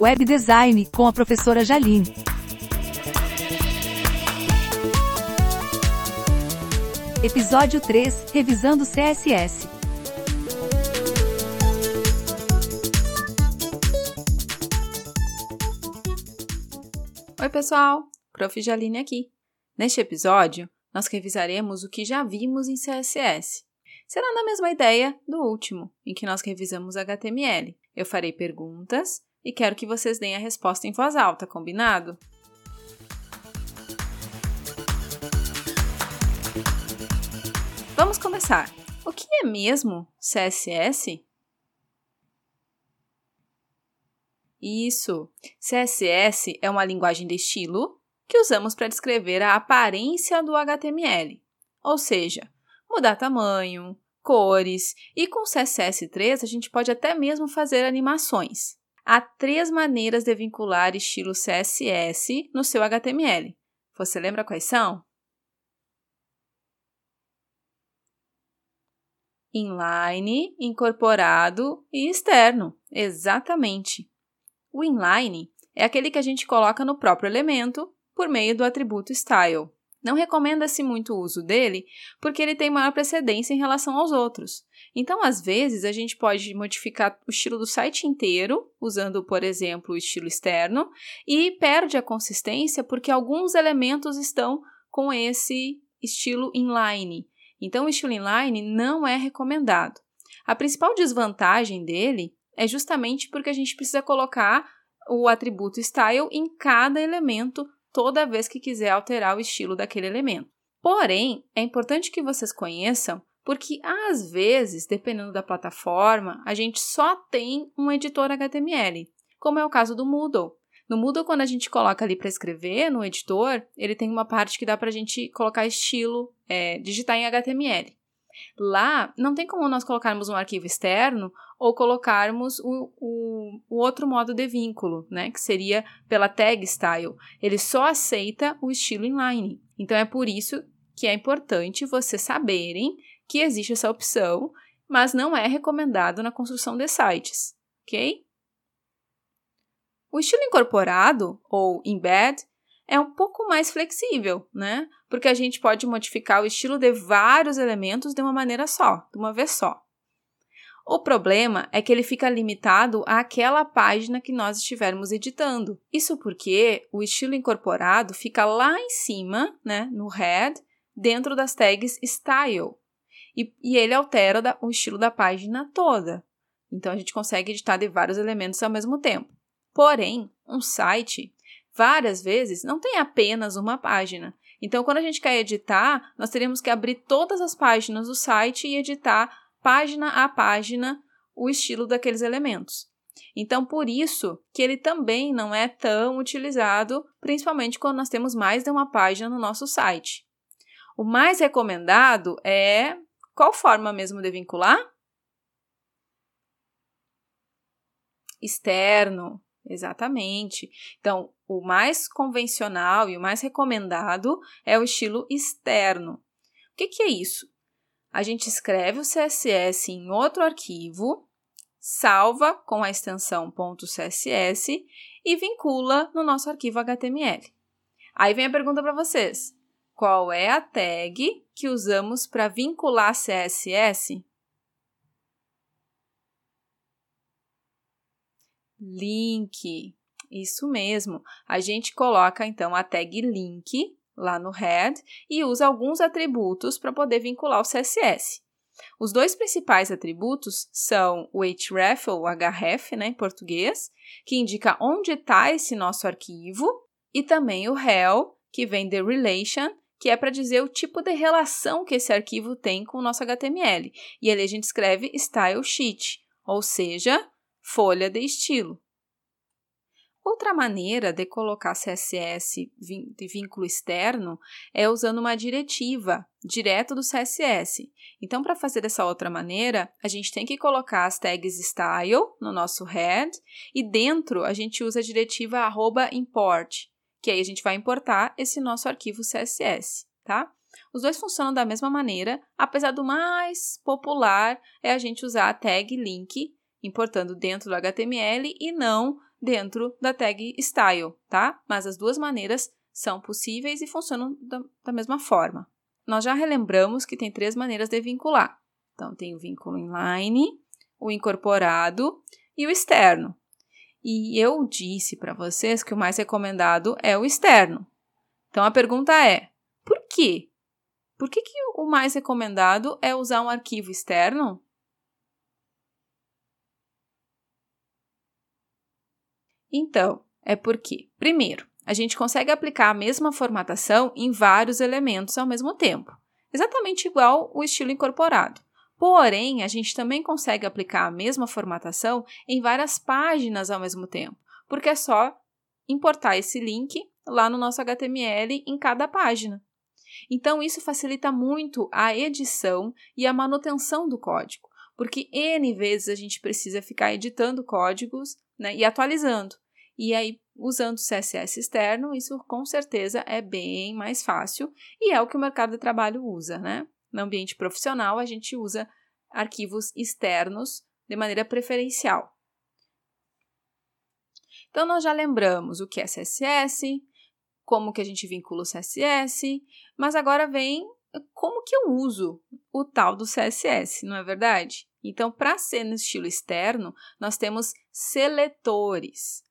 Web Design com a professora Jaline. Episódio 3 Revisando CSS. Oi, pessoal! Prof. Jaline aqui. Neste episódio, nós revisaremos o que já vimos em CSS. Será na mesma ideia do último, em que nós revisamos HTML. Eu farei perguntas e quero que vocês deem a resposta em voz alta, combinado? Vamos começar. O que é mesmo CSS? Isso! CSS é uma linguagem de estilo que usamos para descrever a aparência do HTML, ou seja, mudar tamanho, cores e com CSS3 a gente pode até mesmo fazer animações. Há três maneiras de vincular estilo CSS no seu HTML. Você lembra quais são? Inline, incorporado e externo. Exatamente. O inline é aquele que a gente coloca no próprio elemento por meio do atributo style. Não recomenda-se muito o uso dele porque ele tem maior precedência em relação aos outros. Então, às vezes, a gente pode modificar o estilo do site inteiro, usando, por exemplo, o estilo externo, e perde a consistência porque alguns elementos estão com esse estilo inline. Então, o estilo inline não é recomendado. A principal desvantagem dele é justamente porque a gente precisa colocar o atributo style em cada elemento toda vez que quiser alterar o estilo daquele elemento. Porém, é importante que vocês conheçam porque às vezes, dependendo da plataforma, a gente só tem um editor HTML, como é o caso do Moodle. No Moodle, quando a gente coloca ali para escrever no editor, ele tem uma parte que dá para a gente colocar estilo, é, digitar em HTML. Lá, não tem como nós colocarmos um arquivo externo ou colocarmos o, o, o, outro modo de vínculo, né, que seria pela tag style. Ele só aceita o estilo inline. Então, é por isso que é importante vocês saberem que existe essa opção, mas não é recomendado na construção de sites, ok? O estilo incorporado, ou embed, é um pouco mais flexível, né? Porque a gente pode modificar o estilo de vários elementos de uma maneira só, de uma vez só. O problema é que ele fica limitado àquela página que nós estivermos editando. Isso porque o estilo incorporado fica lá em cima, né, no head, dentro das tags style. E, e ele altera da, o estilo da página toda. Então a gente consegue editar de vários elementos ao mesmo tempo. Porém, um site várias vezes, não tem apenas uma página. Então, quando a gente quer editar, nós teríamos que abrir todas as páginas do site e editar página a página o estilo daqueles elementos. Então, por isso que ele também não é tão utilizado, principalmente quando nós temos mais de uma página no nosso site. O mais recomendado é qual forma mesmo de vincular? Externo, exatamente. Então, o mais convencional e o mais recomendado é o estilo externo. O que, que é isso? A gente escreve o CSS em outro arquivo, salva com a extensão .css e vincula no nosso arquivo HTML. Aí vem a pergunta para vocês: qual é a tag que usamos para vincular CSS? Link. Isso mesmo. A gente coloca então a tag link lá no head e usa alguns atributos para poder vincular o CSS. Os dois principais atributos são o href ou href, né, em português, que indica onde está esse nosso arquivo, e também o rel, que vem de relation, que é para dizer o tipo de relação que esse arquivo tem com o nosso HTML. E ali a gente escreve style sheet, ou seja, folha de estilo. Outra maneira de colocar CSS de vínculo externo é usando uma diretiva direto do CSS. Então, para fazer dessa outra maneira, a gente tem que colocar as tags style no nosso head e dentro a gente usa a diretiva import, que aí a gente vai importar esse nosso arquivo CSS, tá? Os dois funcionam da mesma maneira, apesar do mais popular é a gente usar a tag link importando dentro do HTML e não dentro da tag style, tá? Mas as duas maneiras são possíveis e funcionam da, da mesma forma. Nós já relembramos que tem três maneiras de vincular. Então, tem o vínculo inline, o incorporado e o externo. E eu disse para vocês que o mais recomendado é o externo. Então, a pergunta é: por quê? Por que, que o mais recomendado é usar um arquivo externo? Então, é porque, primeiro, a gente consegue aplicar a mesma formatação em vários elementos ao mesmo tempo, exatamente igual o estilo incorporado. Porém, a gente também consegue aplicar a mesma formatação em várias páginas ao mesmo tempo, porque é só importar esse link lá no nosso HTML em cada página. Então, isso facilita muito a edição e a manutenção do código, porque N vezes a gente precisa ficar editando códigos né, e atualizando. E aí, usando CSS externo, isso com certeza é bem mais fácil e é o que o mercado de trabalho usa, né? No ambiente profissional, a gente usa arquivos externos de maneira preferencial. Então, nós já lembramos o que é CSS, como que a gente vincula o CSS, mas agora vem como que eu uso o tal do CSS, não é verdade? Então, para ser no estilo externo, nós temos seletores.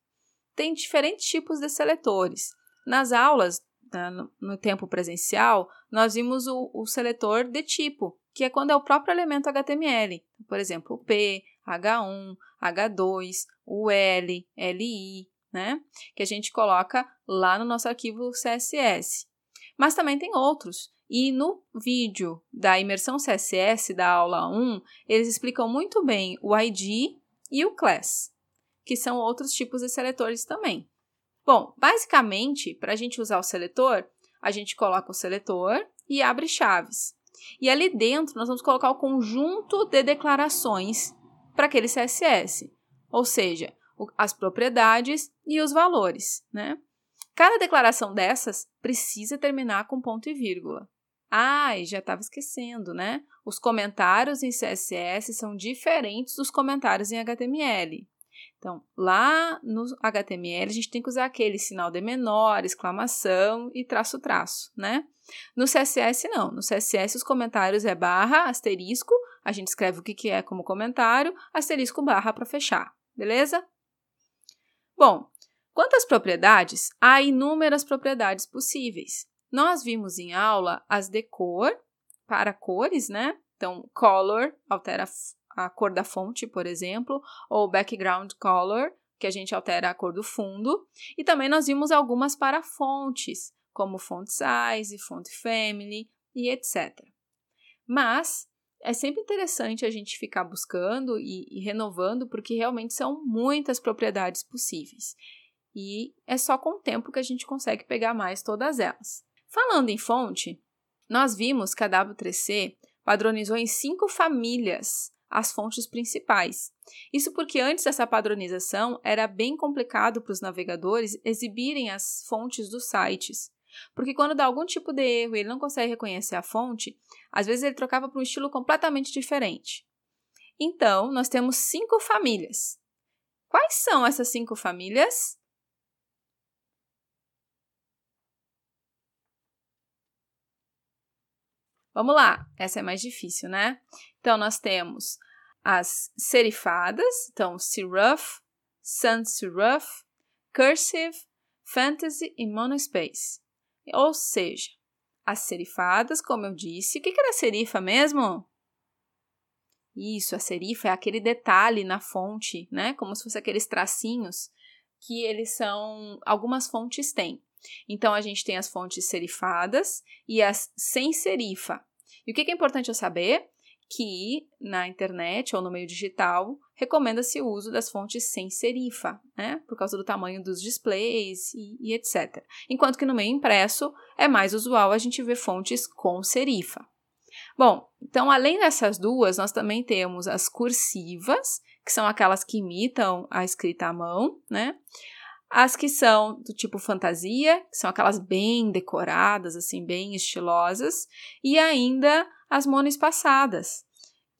Tem diferentes tipos de seletores. Nas aulas, né, no tempo presencial, nós vimos o, o seletor de tipo, que é quando é o próprio elemento HTML. Por exemplo, o P, H1, H2, o L, LI, né? Que a gente coloca lá no nosso arquivo CSS. Mas também tem outros. E no vídeo da imersão CSS da aula 1, eles explicam muito bem o ID e o class, que são outros tipos de seletores também. Bom, basicamente, para a gente usar o seletor, a gente coloca o seletor e abre chaves. E ali dentro nós vamos colocar o conjunto de declarações para aquele CSS, ou seja, as propriedades e os valores, né? Cada declaração dessas precisa terminar com ponto e vírgula. Ah, e já estava esquecendo, né? Os comentários em CSS são diferentes dos comentários em HTML. Então, lá no HTML, a gente tem que usar aquele sinal de menor, exclamação e traço traço, né? No CSS, não. No CSS, os comentários é barra, asterisco, a gente escreve o que, que é como comentário, asterisco barra para fechar, beleza? Bom, quanto às propriedades, há inúmeras propriedades possíveis. Nós vimos em aula as de cor, para cores, né? Então, color altera a cor da fonte, por exemplo, ou background color, que a gente altera a cor do fundo. E também nós vimos algumas para fontes, como font size, font family e etc. Mas é sempre interessante a gente ficar buscando e, e, renovando, porque realmente são muitas propriedades possíveis. E é só com o tempo que a gente consegue pegar mais todas elas. Falando em fonte, nós vimos que a W3C padronizou em cinco famílias as fontes principais. Isso porque antes dessa padronização era bem complicado para os navegadores exibirem as fontes dos sites. Porque quando dá algum tipo de erro e ele não consegue reconhecer a fonte, às vezes ele trocava para um estilo completamente diferente. Então, nós temos cinco famílias. Quais são essas cinco famílias? Vamos lá, essa é mais difícil, né? Então, nós temos as serifadas, então serif, sans serif, cursive, fantasy e monospace. Ou seja, as serifadas, como eu disse, o que era serifa mesmo? Isso, a serifa é aquele detalhe na fonte, né? Como se fosse aqueles tracinhos que eles são. Algumas fontes têm. Então, a gente tem as fontes serifadas e as sem serifa. E o que é importante eu saber? Que na internet ou no meio digital recomenda-se o uso das fontes sem serifa, né? Por causa do tamanho dos displays e, e etc. Enquanto que no meio impresso é mais usual a gente ver fontes com serifa. Bom, então além dessas duas, nós também temos as cursivas, que são aquelas que imitam a escrita à mão, né? As que são do tipo fantasia, que são aquelas bem decoradas, assim, bem estilosas, e ainda as monoespaçadas,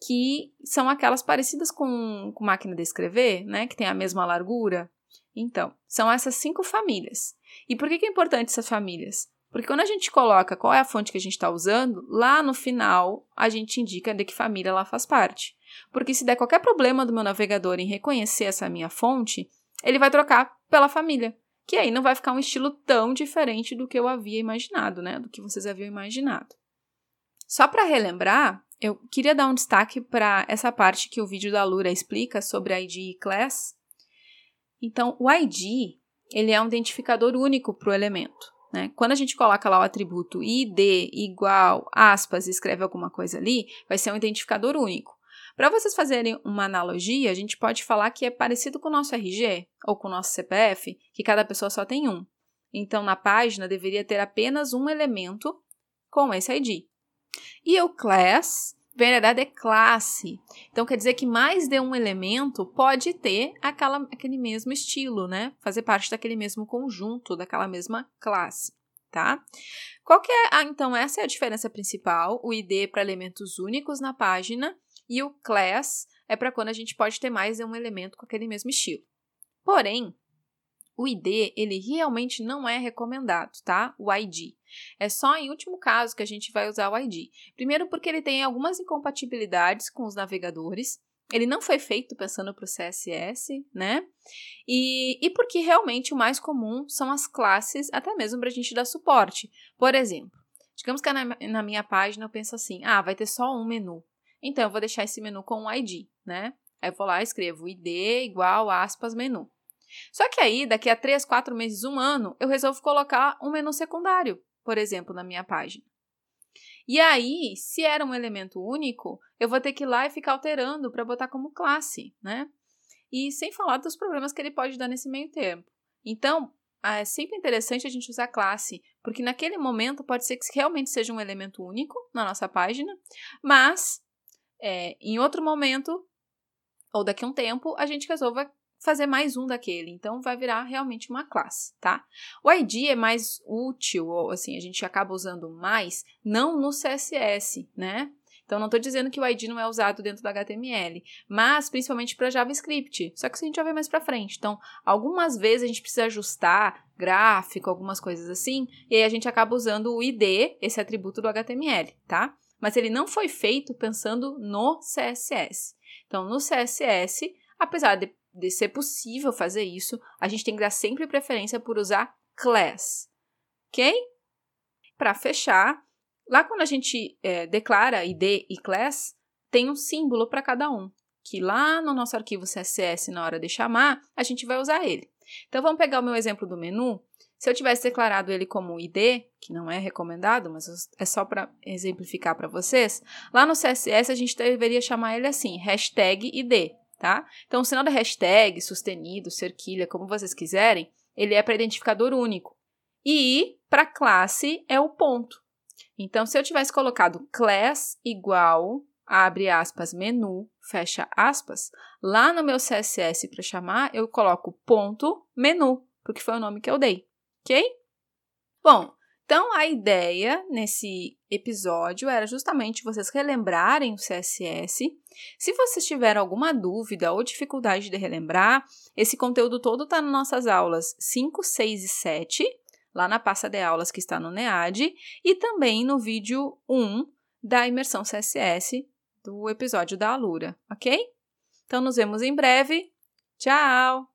que são aquelas parecidas com, com máquina de escrever, né? Que tem a mesma largura. Então, são essas cinco famílias. E por que, que é importante essas famílias? Porque quando a gente coloca qual é a fonte que a gente está usando, lá no final a gente indica de que família ela faz parte. Porque se der qualquer problema do meu navegador em reconhecer essa minha fonte, ele vai trocar pela família. Que aí não vai ficar um estilo tão diferente do que eu havia imaginado, né? Do que vocês haviam imaginado. Só para relembrar, eu queria dar um destaque para essa parte que o vídeo da Lura explica sobre ID e class. Então, o ID ele é um identificador único para o elemento. Né? Quando a gente coloca lá o atributo id igual, aspas, escreve alguma coisa ali, vai ser um identificador único. Para vocês fazerem uma analogia, a gente pode falar que é parecido com o nosso RG ou com o nosso CPF, que cada pessoa só tem um. Então, na página deveria ter apenas um elemento com esse ID. E o class Variedade é classe. Então quer dizer que mais de um elemento pode ter aquela, aquele mesmo estilo, né? Fazer parte daquele mesmo conjunto, daquela mesma classe, tá? Qual que é? Ah, então essa é a diferença principal. O ID para elementos únicos na página e o class é para quando a gente pode ter mais de um elemento com aquele mesmo estilo. Porém, o ID, ele realmente não é recomendado, tá? O ID. É só em último caso que a gente vai usar o ID. Primeiro porque ele tem algumas incompatibilidades com os navegadores. Ele não foi feito pensando para o CSS, né? E, e porque realmente o mais comum são as classes, até mesmo para a gente dar suporte. Por exemplo, digamos que na, na minha página eu penso assim, ah, vai ter só um menu. Então, eu vou deixar esse menu com um ID, né? Aí eu vou lá e escrevo id igual aspas menu. Só que aí, daqui a 3, 4 meses, um ano, eu resolvo colocar um menu secundário, por exemplo, na minha página. E aí, se era um elemento único, eu vou ter que ir lá e ficar alterando para botar como classe, né? E sem falar dos problemas que ele pode dar nesse meio tempo. Então, é sempre interessante a gente usar classe, porque naquele momento pode ser que realmente seja um elemento único na nossa página, mas é, em outro momento, ou daqui a um tempo, a gente resolva fazer mais um daquele. Então, vai virar realmente uma classe, tá? O ID é mais útil, ou assim, a gente acaba usando mais, não no CSS, né? Então, não estou dizendo que o ID não é usado dentro do HTML, mas principalmente para JavaScript. Só que isso a gente já vê mais para frente. Então, algumas vezes a gente precisa ajustar gráfico, algumas coisas assim, e aí a gente acaba usando o ID, esse atributo do HTML, tá? Mas ele não foi feito pensando no CSS. Então, no CSS, apesar de de ser possível fazer isso, a gente tem que dar sempre preferência por usar class, ok? Para fechar, lá quando a gente é, declara ID e class, tem um símbolo para cada um, que lá no nosso arquivo CSS, na hora de chamar, a gente vai usar ele. Então, vamos pegar o meu exemplo do menu. Se eu tivesse declarado ele como ID, que não é recomendado, mas é só para exemplificar para vocês, lá no CSS a gente deveria chamar ele assim, hashtag ID, tá? Então, o sinal da hashtag, sustenido, cerquilha, como vocês quiserem, ele é para identificador único. E para classe é o ponto. Então, se eu tivesse colocado class igual, abre aspas, menu, fecha aspas, lá no meu CSS para chamar, eu coloco ponto menu, porque foi o nome que eu dei, ok? Bom, então, a ideia nesse episódio era justamente vocês relembrarem o CSS. Se vocês tiveram alguma dúvida ou dificuldade de relembrar, esse conteúdo todo está nas nossas aulas 5, 6 e 7, lá na pasta de aulas que está no NEAD, e também no vídeo 1 da imersão CSS do episódio da Alura, ok? Então, nos vemos em breve. Tchau!